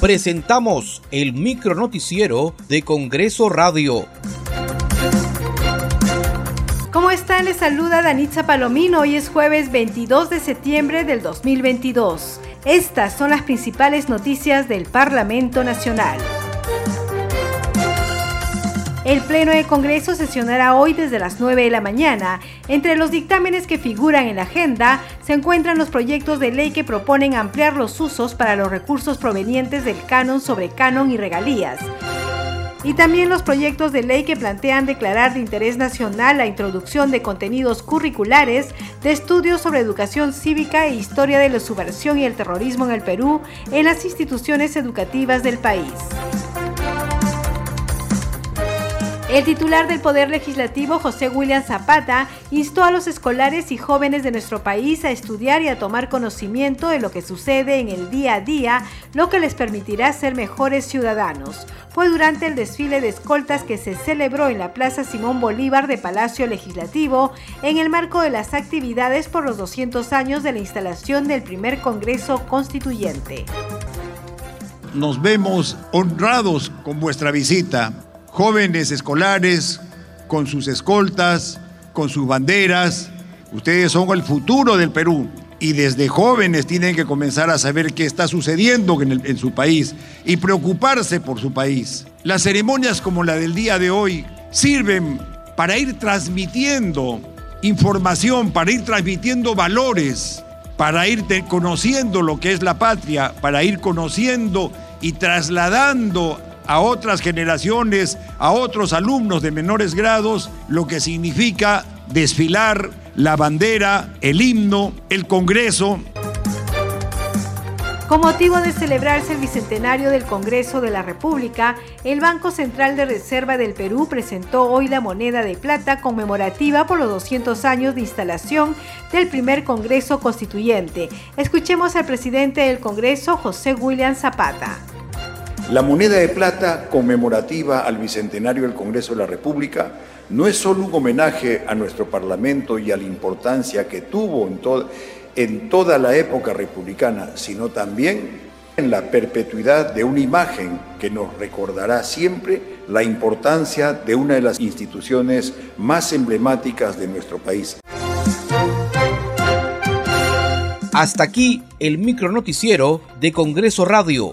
presentamos el micro noticiero de Congreso Radio. ¿Cómo están? Les saluda Danitza Palomino. Hoy es jueves 22 de septiembre del 2022. Estas son las principales noticias del Parlamento Nacional. El Pleno de Congreso sesionará hoy desde las 9 de la mañana. Entre los dictámenes que figuran en la agenda se encuentran los proyectos de ley que proponen ampliar los usos para los recursos provenientes del canon sobre canon y regalías. Y también los proyectos de ley que plantean declarar de interés nacional la introducción de contenidos curriculares de estudios sobre educación cívica e historia de la subversión y el terrorismo en el Perú en las instituciones educativas del país. El titular del Poder Legislativo, José William Zapata, instó a los escolares y jóvenes de nuestro país a estudiar y a tomar conocimiento de lo que sucede en el día a día, lo que les permitirá ser mejores ciudadanos. Fue durante el desfile de escoltas que se celebró en la Plaza Simón Bolívar de Palacio Legislativo en el marco de las actividades por los 200 años de la instalación del primer Congreso Constituyente. Nos vemos honrados con vuestra visita jóvenes escolares con sus escoltas, con sus banderas. Ustedes son el futuro del Perú y desde jóvenes tienen que comenzar a saber qué está sucediendo en, su país y preocuparse por su país. Las ceremonias como la del día de hoy sirven para ir transmitiendo información, para ir transmitiendo valores, para ir conociendo lo que es la patria, para ir conociendo y trasladando a otras generaciones, a otros alumnos de menores grados, lo que significa desfilar la bandera, el himno, el Congreso. Con motivo de celebrarse el bicentenario del Congreso de la República, el Banco Central de Reserva del Perú presentó hoy la moneda de plata conmemorativa por los 200 años de instalación del primer Congreso Constituyente. Escuchemos al presidente del Congreso, José William Zapata. La moneda de plata conmemorativa al Bicentenario del Congreso de la República no es solo un homenaje a nuestro Parlamento y a la importancia que tuvo en, toda la época republicana, sino también en la perpetuidad de una imagen que nos recordará siempre la importancia de una de las instituciones más emblemáticas de nuestro país. Hasta aquí el micro noticiero de Congreso Radio,